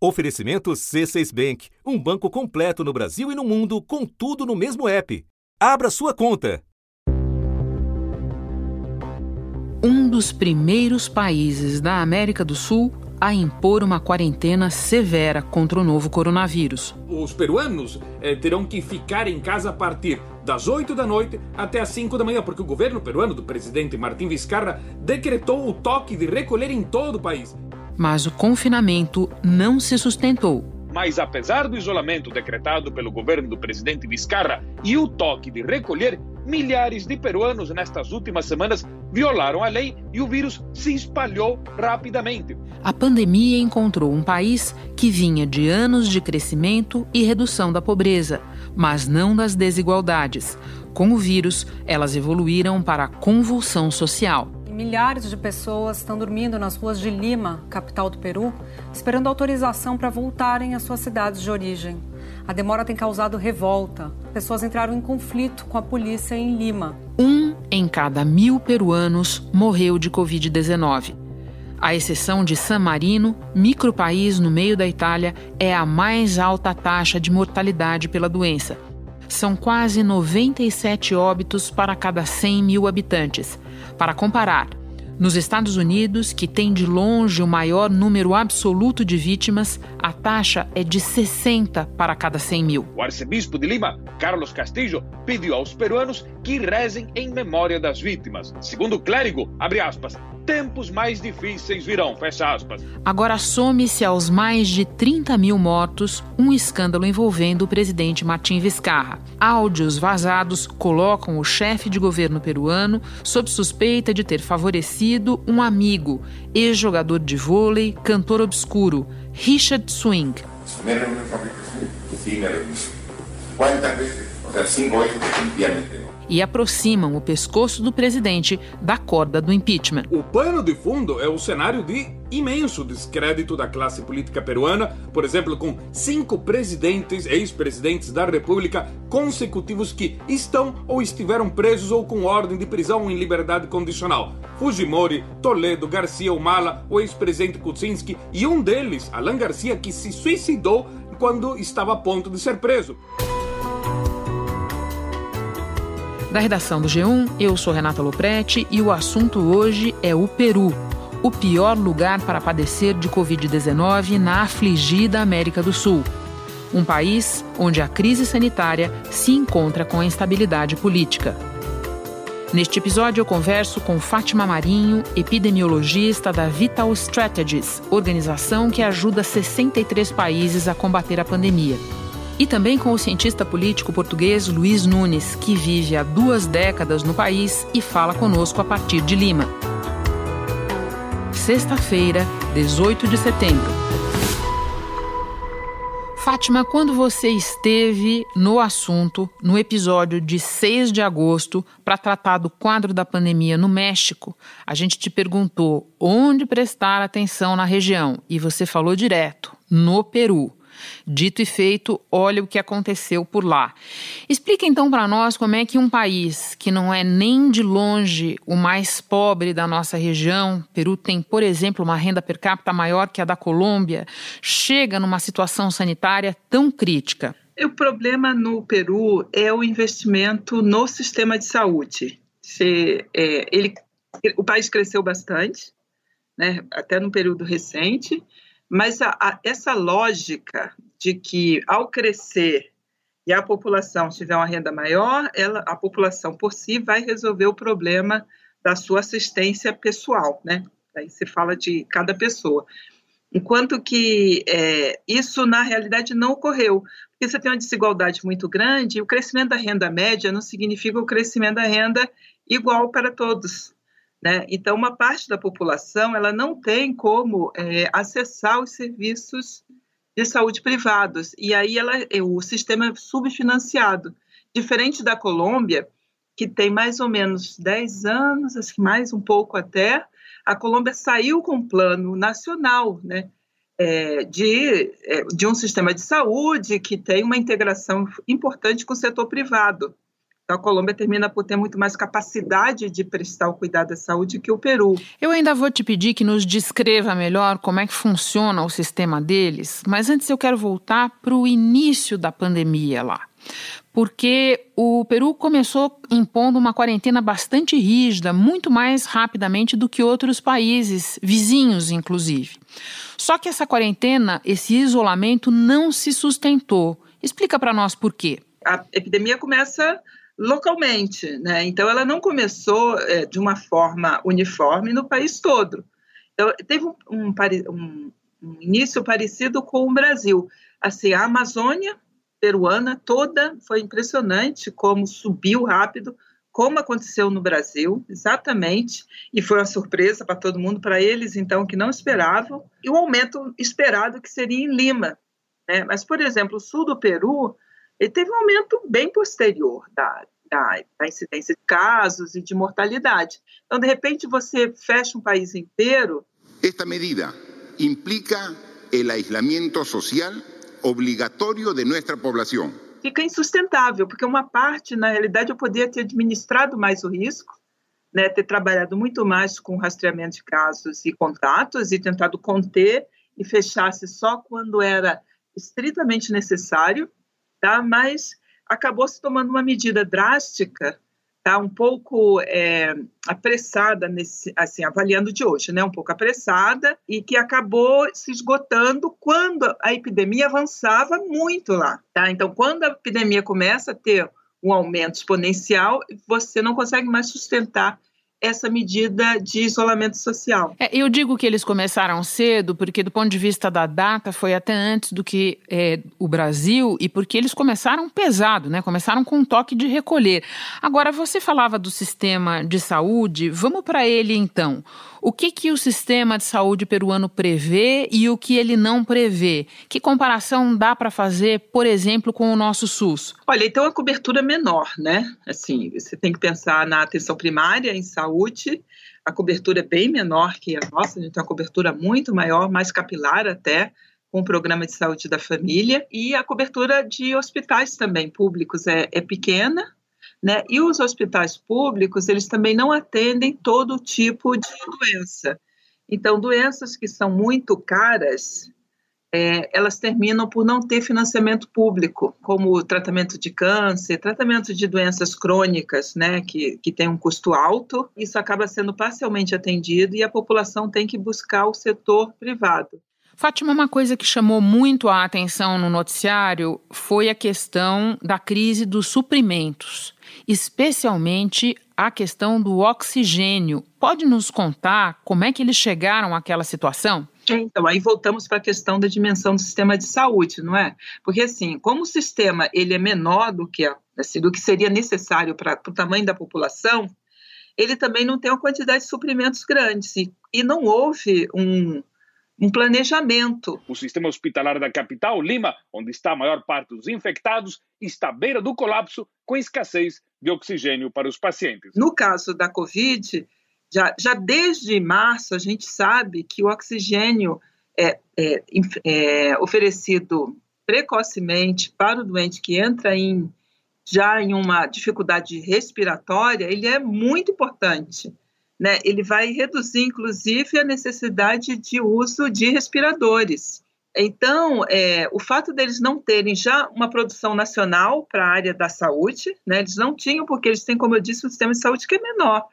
Oferecimento C6 Bank, um banco completo no Brasil e no mundo, com tudo no mesmo app. Abra sua conta. Um dos primeiros países da América do Sul a impor uma quarentena severa contra o novo coronavírus. Os peruanos eh, terão que ficar em casa a partir das 8 da noite até as 5 da manhã, porque o governo peruano do presidente Martim Vizcarra decretou o toque de recolher em todo o país. Mas o confinamento não se sustentou. Mas apesar do isolamento decretado pelo governo do presidente Vizcarra e o toque de recolher, milhares de peruanos nestas últimas semanas violaram a lei e o vírus se espalhou rapidamente. A pandemia encontrou um país que vinha de anos de crescimento e redução da pobreza, mas não das desigualdades. Com o vírus, elas evoluíram para a convulsão social. Milhares de pessoas estão dormindo nas ruas de Lima, capital do Peru, esperando autorização para voltarem às suas cidades de origem. A demora tem causado revolta. Pessoas entraram em conflito com a polícia em Lima. Um em cada mil peruanos morreu de Covid-19. A exceção de San Marino, micropaís no meio da Itália, é a mais alta taxa de mortalidade pela doença. São quase 97 óbitos para cada 100 mil habitantes. Para comparar, nos Estados Unidos, que tem de longe o maior número absoluto de vítimas, a taxa é de 60 para cada 100 mil. O arcebispo de Lima, Carlos Castillo, pediu aos peruanos que rezem em memória das vítimas. Segundo o clérigo, abre aspas, tempos mais difíceis virão, fecha aspas. Agora some-se aos mais de 30 mil mortos um escândalo envolvendo o presidente Martim Vizcarra. Áudios vazados colocam o chefe de governo peruano sob suspeita de ter favorecido um amigo, ex-jogador de vôlei, cantor obscuro, Richard Swing. ¿Cuántas veces? O sea, cinco no e aproximam o pescoço do presidente da corda do impeachment. O pano de fundo é o cenário de imenso descrédito da classe política peruana, por exemplo, com cinco presidentes, ex-presidentes da República consecutivos que estão ou estiveram presos ou com ordem de prisão em liberdade condicional. Fujimori, Toledo, Garcia Humala, o ex-presidente Kuczynski e um deles, Alan Garcia, que se suicidou quando estava a ponto de ser preso. Da redação do G1, eu sou Renata Loprete e o assunto hoje é o Peru, o pior lugar para padecer de Covid-19 na afligida América do Sul. Um país onde a crise sanitária se encontra com a instabilidade política. Neste episódio, eu converso com Fátima Marinho, epidemiologista da Vital Strategies, organização que ajuda 63 países a combater a pandemia. E também com o cientista político português Luiz Nunes, que vive há duas décadas no país e fala conosco a partir de Lima. Sexta-feira, 18 de setembro. Fátima, quando você esteve no assunto, no episódio de 6 de agosto, para tratar do quadro da pandemia no México, a gente te perguntou onde prestar atenção na região e você falou direto: no Peru. Dito e feito, olha o que aconteceu por lá. Explica então para nós como é que um país que não é nem de longe o mais pobre da nossa região, Peru tem, por exemplo, uma renda per capita maior que a da Colômbia, chega numa situação sanitária tão crítica. O problema no Peru é o investimento no sistema de saúde. Se, é, ele, o país cresceu bastante, né, até no período recente, mas a, a, essa lógica de que, ao crescer e a população tiver uma renda maior, ela, a população por si vai resolver o problema da sua assistência pessoal, né? Aí se fala de cada pessoa. Enquanto que é, isso, na realidade, não ocorreu. Porque você tem uma desigualdade muito grande e o crescimento da renda média não significa o crescimento da renda igual para todos. Né? Então, uma parte da população ela não tem como é, acessar os serviços de saúde privados, e aí ela, é, o sistema é subfinanciado. Diferente da Colômbia, que tem mais ou menos 10 anos, acho que mais um pouco até, a Colômbia saiu com um plano nacional né, é, de, é, de um sistema de saúde que tem uma integração importante com o setor privado. Então, a Colômbia termina por ter muito mais capacidade de prestar o cuidado à saúde que o Peru. Eu ainda vou te pedir que nos descreva melhor como é que funciona o sistema deles, mas antes eu quero voltar para o início da pandemia lá. Porque o Peru começou impondo uma quarentena bastante rígida, muito mais rapidamente do que outros países, vizinhos inclusive. Só que essa quarentena, esse isolamento não se sustentou. Explica para nós por quê. A epidemia começa localmente, né? Então ela não começou é, de uma forma uniforme no país todo. Então, teve um, um, um, um, início parecido com o Brasil. Assim, a Amazônia peruana toda foi impressionante como subiu rápido, como aconteceu no Brasil, exatamente, e foi uma surpresa para todo mundo, para eles então que não esperavam, e o aumento esperado que seria em Lima. Né? Mas, por exemplo, o sul do Peru ele teve um aumento bem posterior da, da, da, incidência de casos e de mortalidade. Então, de repente, você fecha um país inteiro. Esta medida implica o aislamiento social obrigatório de nossa população. Fica insustentável, porque uma parte, na realidade, eu poderia ter administrado mais o risco, né, ter trabalhado muito mais com rastreamento de casos e contatos e tentado conter e fechasse só quando era estritamente necessário tá? mas acabou se tomando uma medida drástica, tá? um pouco é, apressada, nesse, assim, avaliando de hoje, né? um pouco apressada, e que acabou se esgotando quando a epidemia avançava muito lá. Tá? Então, quando a epidemia começa a ter um aumento exponencial, você não consegue mais sustentar essa medida de isolamento social. É, eu digo que eles começaram cedo, porque do ponto de vista da data foi até antes do que é, o Brasil e porque eles começaram pesado, né? Começaram com um toque de recolher. Agora você falava do sistema de saúde, vamos para ele então. O que, que o sistema de saúde peruano prevê e o que ele não prevê? Que comparação dá para fazer, por exemplo, com o nosso SUS? Olha, então a cobertura é menor, né? Assim, você tem que pensar na atenção primária em saúde, a cobertura é bem menor que a nossa, a gente tem uma cobertura muito maior, mais capilar até, com o programa de saúde da família, e a cobertura de hospitais também públicos é, é pequena, né? E os hospitais públicos, eles também não atendem todo tipo de doença. Então, doenças que são muito caras, é, elas terminam por não ter financiamento público, como tratamento de câncer, tratamento de doenças crônicas, né, que, que tem um custo alto. Isso acaba sendo parcialmente atendido e a população tem que buscar o setor privado. Fátima, uma coisa que chamou muito a atenção no noticiário foi a questão da crise dos suprimentos, especialmente a questão do oxigênio. Pode nos contar como é que eles chegaram àquela situação? Então, aí voltamos para a questão da dimensão do sistema de saúde, não é? Porque, assim, como o sistema ele é menor do que, assim, do que seria necessário para o tamanho da população, ele também não tem uma quantidade de suprimentos grandes. E, e não houve um, um planejamento. O sistema hospitalar da capital, Lima, onde está a maior parte dos infectados, está à beira do colapso, com escassez de oxigênio para os pacientes. No caso da Covid, já, já desde março, a gente sabe que o oxigênio é, é, é oferecido precocemente para o doente que entra em já em uma dificuldade respiratória, ele é muito importante né, ele vai reduzir, inclusive, a necessidade de uso de respiradores. Então, é, o fato deles não terem já uma produção nacional para a área da saúde, né, eles não tinham, porque eles têm, como eu disse, um sistema de saúde que é menor.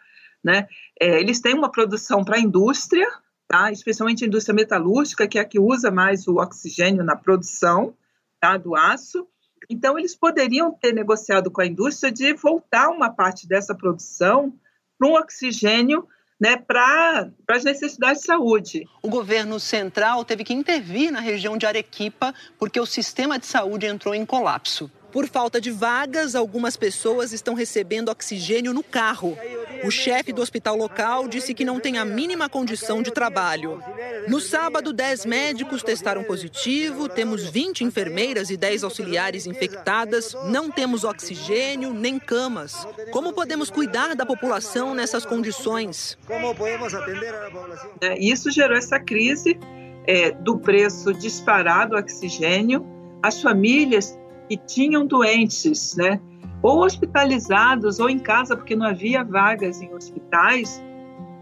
Né? É, eles têm uma produção para a indústria, tá? especialmente a indústria metalúrgica, que é a que usa mais o oxigênio na produção tá? do aço. Então, eles poderiam ter negociado com a indústria de voltar uma parte dessa produção para um oxigênio né, para as necessidades de saúde. O governo central teve que intervir na região de Arequipa porque o sistema de saúde entrou em colapso. Por falta de vagas, algumas pessoas estão recebendo oxigênio no carro. O chefe do hospital local disse que não tem a mínima condição de trabalho. No sábado, 10 médicos testaram positivo, temos 20 enfermeiras e 10 auxiliares infectadas, não temos oxigênio nem camas. Como podemos cuidar da população nessas condições? Como podemos atender a população? É, isso gerou essa crise é, do preço disparado do oxigênio. As famílias que tinham doentes, né? ou hospitalizados ou em casa porque não havia vagas em hospitais,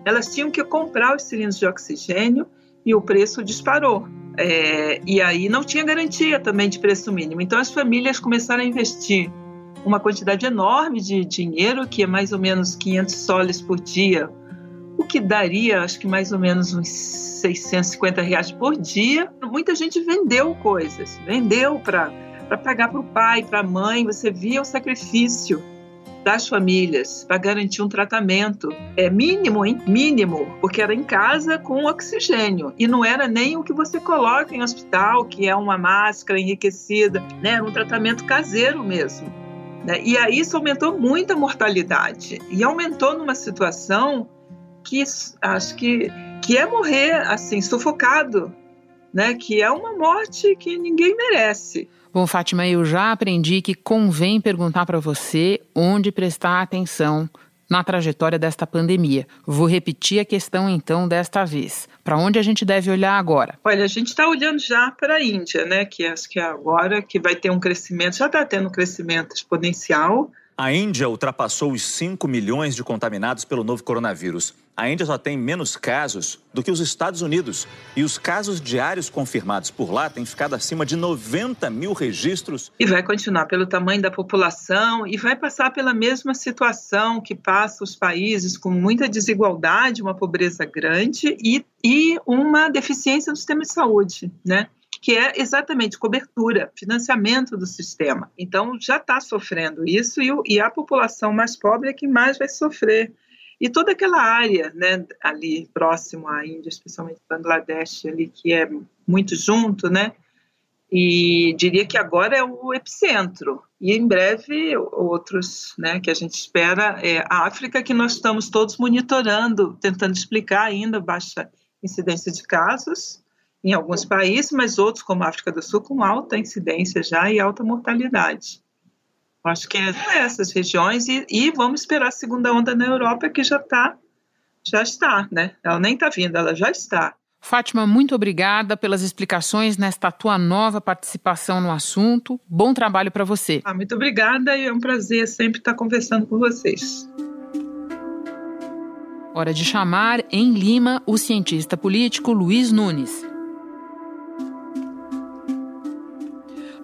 elas tinham que comprar os cilindros de oxigênio e o preço disparou. É, e aí não tinha garantia também de preço mínimo. Então as famílias começaram a investir uma quantidade enorme de dinheiro, que é mais ou menos 500 soles por dia, o que daria, acho que mais ou menos uns 650 reais por dia. Muita gente vendeu coisas, vendeu para pagar para o pai, para a mãe. Você via o sacrifício das famílias para garantir um tratamento é mínimo, hein? Mínimo, porque era em casa com oxigênio e não era nem o que você coloca em hospital, que é uma máscara enriquecida, né? Era um tratamento caseiro mesmo. Né? E aí isso aumentou muito a mortalidade e aumentou numa situação que acho que que é morrer assim sufocado, né? Que é uma morte que ninguém merece. Bom, Fátima, eu já aprendi que convém perguntar para você onde prestar atenção na trajetória desta pandemia. Vou repetir a questão então desta vez. Para onde a gente deve olhar agora? Olha, a gente está olhando já para a Índia, né? Que acho que é agora que vai ter um crescimento, já está tendo um crescimento exponencial. A Índia ultrapassou os 5 milhões de contaminados pelo novo coronavírus a Índia só tem menos casos do que os Estados Unidos. E os casos diários confirmados por lá têm ficado acima de 90 mil registros. E vai continuar pelo tamanho da população e vai passar pela mesma situação que passa os países com muita desigualdade, uma pobreza grande e, e uma deficiência no sistema de saúde, né? Que é exatamente cobertura, financiamento do sistema. Então, já está sofrendo isso e, e a população mais pobre é que mais vai sofrer e toda aquela área, né, ali próximo à Índia, especialmente Bangladesh, ali que é muito junto, né? E diria que agora é o epicentro. E em breve outros, né, que a gente espera é a África que nós estamos todos monitorando, tentando explicar ainda baixa incidência de casos em alguns países, mas outros como a África do Sul com alta incidência já e alta mortalidade. Acho que é essas regiões e, e vamos esperar a segunda onda na Europa que já está, já está, né? Ela nem está vindo, ela já está. Fátima, muito obrigada pelas explicações nesta tua nova participação no assunto. Bom trabalho para você. Ah, muito obrigada e é um prazer sempre estar conversando com vocês. Hora de chamar em Lima o cientista político Luiz Nunes.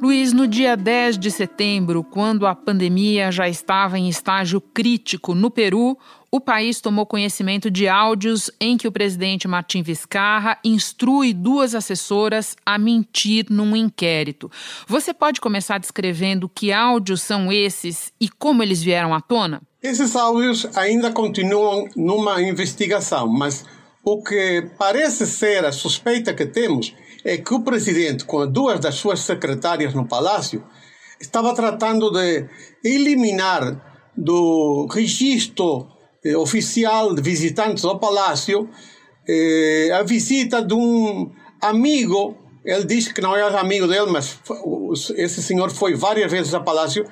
Luiz, no dia 10 de setembro, quando a pandemia já estava em estágio crítico no Peru, o país tomou conhecimento de áudios em que o presidente Martim Vizcarra instrui duas assessoras a mentir num inquérito. Você pode começar descrevendo que áudios são esses e como eles vieram à tona? Esses áudios ainda continuam numa investigação, mas o que parece ser a suspeita que temos é que o presidente, com duas das suas secretárias no palácio, estava tratando de eliminar do registro eh, oficial de visitantes ao palácio eh, a visita de um amigo. Ele diz que não é amigo dele, mas esse senhor foi várias vezes ao palácio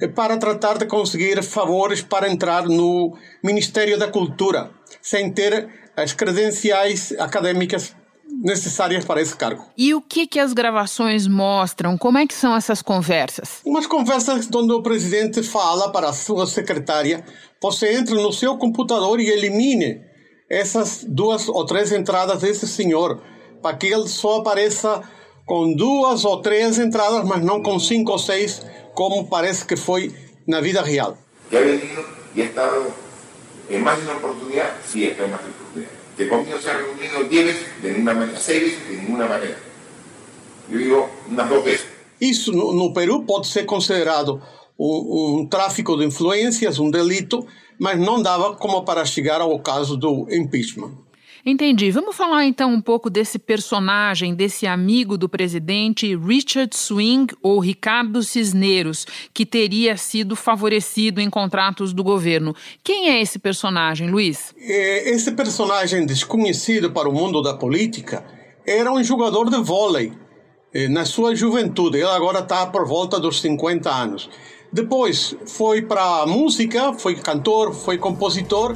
eh, para tratar de conseguir favores para entrar no Ministério da Cultura, sem ter as credenciais acadêmicas necessárias para esse cargo. E o que, que as gravações mostram? Como é que são essas conversas? Umas conversas onde o presidente fala para a sua secretária, você entra no seu computador e elimine essas duas ou três entradas desse senhor, para que ele só apareça com duas ou três entradas, mas não com cinco ou seis, como parece que foi na vida real. Que ha venido y ha estado en más de una oportunidad, sí, está en más de que conmigo se ha reunido 10 veces de ninguna manera, 6 veces de ninguna manera. Eu digo umas duas vezes. Isso no, no Peru pode ser considerado um, um, tráfico de influências, um delito, mas não dava como para chegar ao caso do impeachment. Entendi. Vamos falar então um pouco desse personagem, desse amigo do presidente Richard Swing ou Ricardo Cisneros, que teria sido favorecido em contratos do governo. Quem é esse personagem, Luiz? É, esse personagem desconhecido para o mundo da política era um jogador de vôlei é, na sua juventude. Ele agora está por volta dos 50 anos. Depois foi para a música, foi cantor, foi compositor.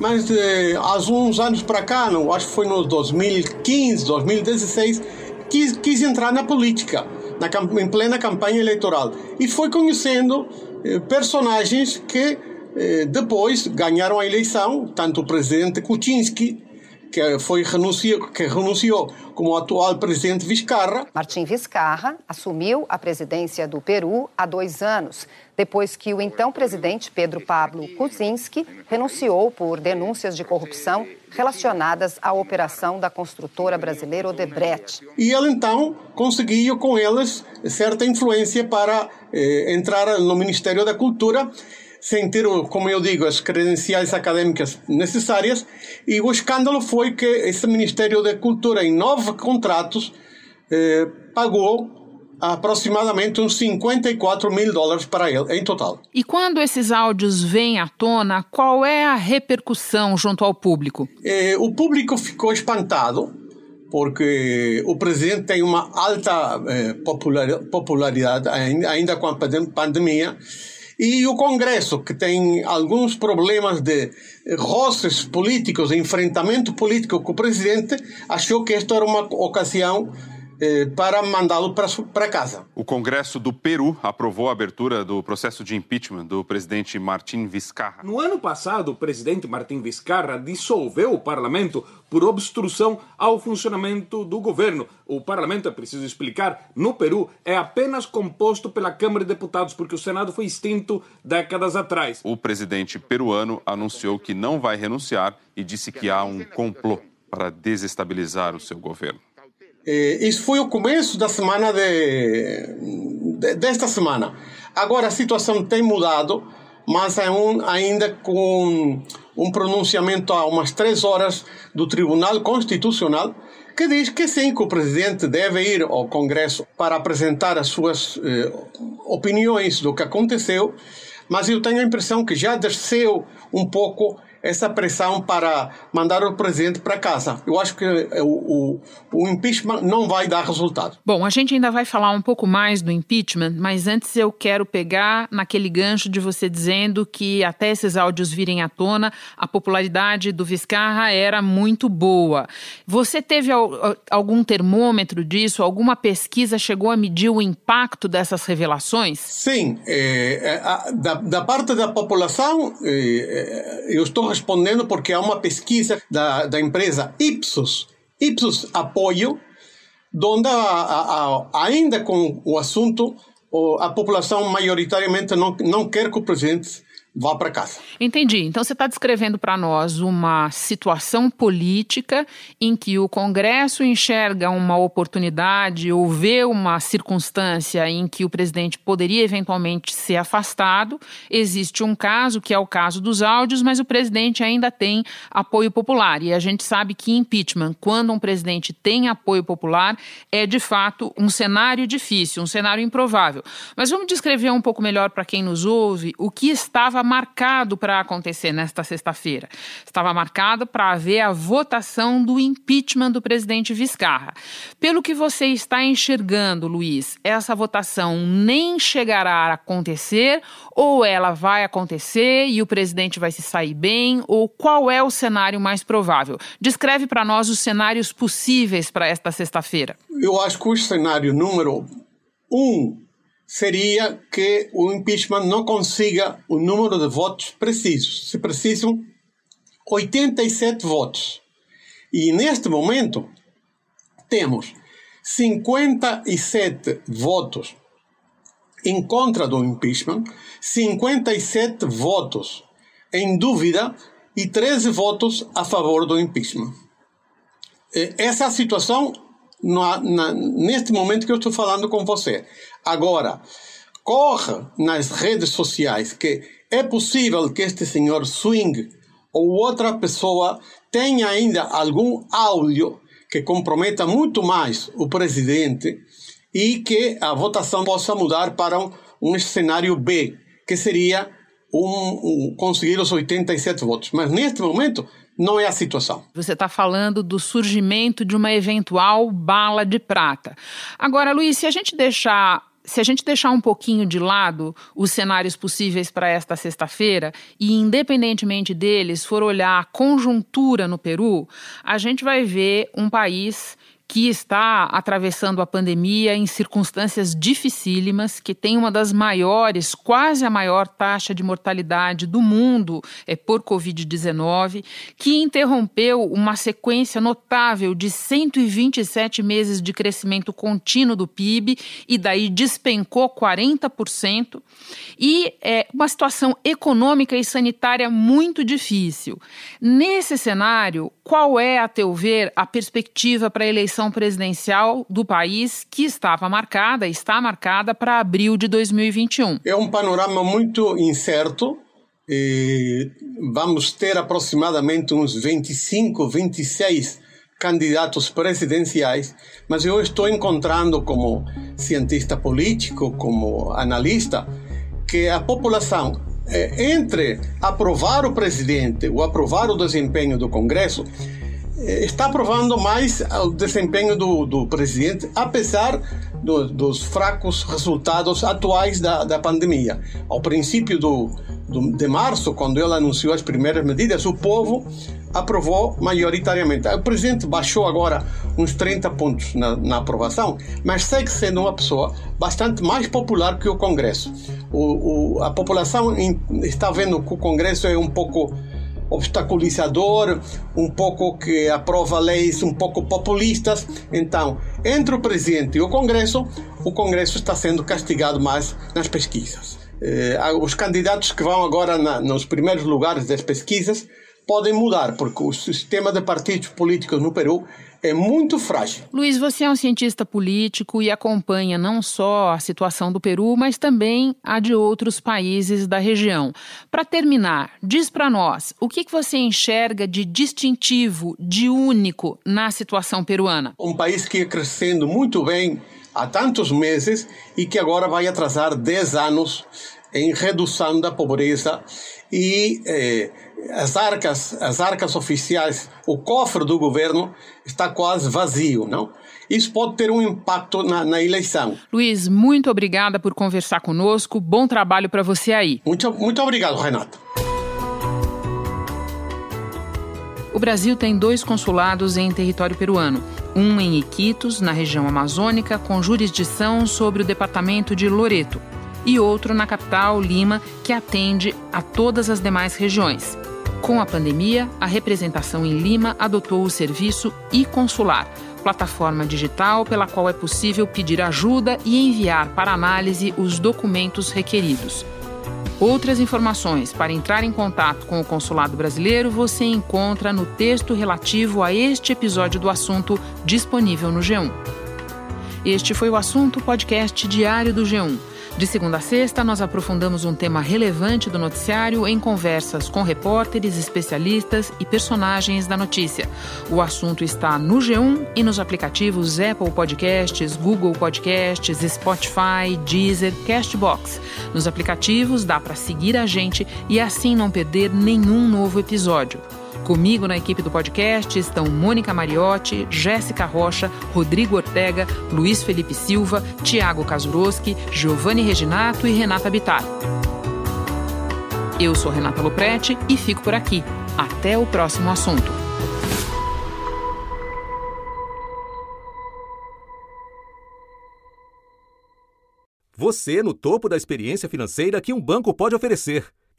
Mas eh, há uns anos para cá, não, acho que foi no 2015, 2016, quis, quis entrar na política na, em plena campanha eleitoral. E foi conhecendo eh, personagens que eh, depois ganharam a eleição, tanto o presidente Kuczynski, que foi renunciou, que renunciou como atual presidente Vizcarra. Martim Vizcarra assumiu a presidência do Peru há dois anos, depois que o então presidente Pedro Pablo Kuczynski renunciou por denúncias de corrupção relacionadas à operação da construtora brasileira Odebrecht. E ele então conseguiu com elas certa influência para eh, entrar no Ministério da Cultura sem ter, como eu digo, as credenciais acadêmicas necessárias. E o escândalo foi que esse Ministério da Cultura, em nove contratos, eh, pagou aproximadamente uns 54 mil dólares para ele, em total. E quando esses áudios vêm à tona, qual é a repercussão junto ao público? Eh, o público ficou espantado, porque o presidente tem uma alta eh, popularidade, ainda com a pandemia, e o Congresso, que tem alguns problemas de roces políticos, enfrentamento político com o presidente, achou que esta era uma ocasião para mandá-lo para casa. O Congresso do Peru aprovou a abertura do processo de impeachment do presidente Martin Vizcarra. No ano passado, o presidente Martin Vizcarra dissolveu o parlamento por obstrução ao funcionamento do governo. O parlamento, é preciso explicar, no Peru é apenas composto pela Câmara de Deputados, porque o Senado foi extinto décadas atrás. O presidente peruano anunciou que não vai renunciar e disse que há um complô para desestabilizar o seu governo. Eh, isso foi o começo da semana de, de, desta semana. Agora a situação tem mudado, mas é um, ainda com um pronunciamento há umas três horas do Tribunal Constitucional que diz que sim, que o presidente deve ir ao Congresso para apresentar as suas eh, opiniões do que aconteceu, mas eu tenho a impressão que já desceu um pouco essa pressão para mandar o presidente para casa. Eu acho que o, o, o, impeachment não vai dar resultado. Bom, a gente ainda vai falar um pouco mais do impeachment, mas antes eu quero pegar naquele gancho de você dizendo que até esses áudios virem à tona, a popularidade do Vizcarra era muito boa. Você teve algum termômetro disso? Alguma pesquisa chegou a medir o impacto dessas revelações? Sim. É, da, da, parte da população, é, eu estou respondendo porque há uma pesquisa da, da empresa Ipsos, Ipsos Apoio, onde a, a, a, ainda com o assunto a população maioritariamente não, não quer que o presidente vá para casa. Entendi. Então você está descrevendo para nós uma situação política em que o Congresso enxerga uma oportunidade ou vê uma circunstância em que o presidente poderia eventualmente ser afastado. Existe um caso, que é o caso dos áudios, mas o presidente ainda tem apoio popular. E a gente sabe que impeachment, quando um presidente tem apoio popular, é de fato um cenário difícil, um cenário improvável. Mas vamos descrever um pouco melhor para quem nos ouve o que estava estava marcado para acontecer nesta sexta-feira. Estava marcado para haver a votação do impeachment do presidente Vizcarra. Pelo que você está enxergando, Luiz, essa votação nem chegará a acontecer ou ela vai acontecer e o presidente vai se sair bem? Ou qual é o cenário mais provável? Descreve para nós os cenários possíveis para esta sexta-feira. Eu acho que o cenário número um seria que o impeachment não consiga o número de votos precisos. Se precisam 87 votos. E neste momento temos 57 votos em contra do impeachment, 57 votos em dúvida e 13 votos a favor do impeachment. Essa é situação na, na, neste momento que eu estou falando com você. Agora, corre nas redes sociais que é possível que este senhor Swing ou outra pessoa tenha ainda algum áudio que comprometa muito mais o presidente e que a votação possa mudar para um, um cenário B, que seria um, um, conseguir os 87 votos. Mas neste momento não é a situação. Você está falando do surgimento de uma eventual bala de prata. Agora, Luiz, se a gente deixar se a gente deixar um pouquinho de lado os cenários possíveis para esta sexta-feira e, independentemente deles, for olhar a conjuntura no Peru, a gente vai ver um país que está atravessando a pandemia em circunstâncias dificílimas, que tem uma das maiores, quase a maior taxa de mortalidade do mundo é, por Covid-19, que interrompeu uma sequência notável de 127 meses de crescimento contínuo do PIB e daí despencou 40%, e é uma situação econômica e sanitária muito difícil. Nesse cenário, qual é, a teu ver, a perspectiva para a eleição presidencial do país que estava marcada, está marcada para abril de 2021? É um panorama muito incerto. E vamos ter aproximadamente uns 25, 26 candidatos presidenciais, mas eu estou encontrando como cientista político, como analista, que a população é, entre aprovar o presidente ou aprovar o desempenho do Congresso, está aprovando mais o desempenho do, do presidente, apesar do, dos fracos resultados atuais da, da pandemia. Ao princípio do, do, de março, quando ele anunciou as primeiras medidas, o povo aprovou majoritariamente. O presidente baixou agora uns 30 pontos na, na aprovação, mas segue sendo uma pessoa bastante mais popular que o Congresso. O, o, a população está vendo que o Congresso é um pouco obstaculizador, um pouco que aprova leis um pouco populistas. Então, entre o presidente e o Congresso, o Congresso está sendo castigado mais nas pesquisas. Eh, os candidatos que vão agora na, nos primeiros lugares das pesquisas podem mudar, porque o sistema de partidos políticos no Peru é muito frágil. Luiz, você é um cientista político e acompanha não só a situação do Peru, mas também a de outros países da região. Para terminar, diz para nós o que, que você enxerga de distintivo, de único na situação peruana? Um país que é crescendo muito bem há tantos meses e que agora vai atrasar 10 anos em redução da pobreza e eh, as arcas, as arcas oficiais, o cofre do governo está quase vazio, não? Isso pode ter um impacto na, na eleição. Luiz, muito obrigada por conversar conosco. Bom trabalho para você aí. Muito, muito obrigado, Renato. O Brasil tem dois consulados em território peruano. Um em Iquitos, na região amazônica, com jurisdição sobre o departamento de Loreto, e outro na capital, Lima, que atende a todas as demais regiões. Com a pandemia, a representação em Lima adotou o serviço e-consular, plataforma digital pela qual é possível pedir ajuda e enviar para análise os documentos requeridos. Outras informações para entrar em contato com o consulado brasileiro você encontra no texto relativo a este episódio do assunto disponível no G1. Este foi o assunto podcast diário do G1. De segunda a sexta, nós aprofundamos um tema relevante do noticiário em conversas com repórteres, especialistas e personagens da notícia. O assunto está no G1 e nos aplicativos Apple Podcasts, Google Podcasts, Spotify, Deezer, Castbox. Nos aplicativos dá para seguir a gente e assim não perder nenhum novo episódio. Comigo na equipe do podcast estão Mônica Mariotti, Jéssica Rocha, Rodrigo Ortega, Luiz Felipe Silva, Tiago Kazuroski, Giovanni Reginato e Renata Bittar. Eu sou Renata Loprete e fico por aqui. Até o próximo assunto. Você no topo da experiência financeira que um banco pode oferecer.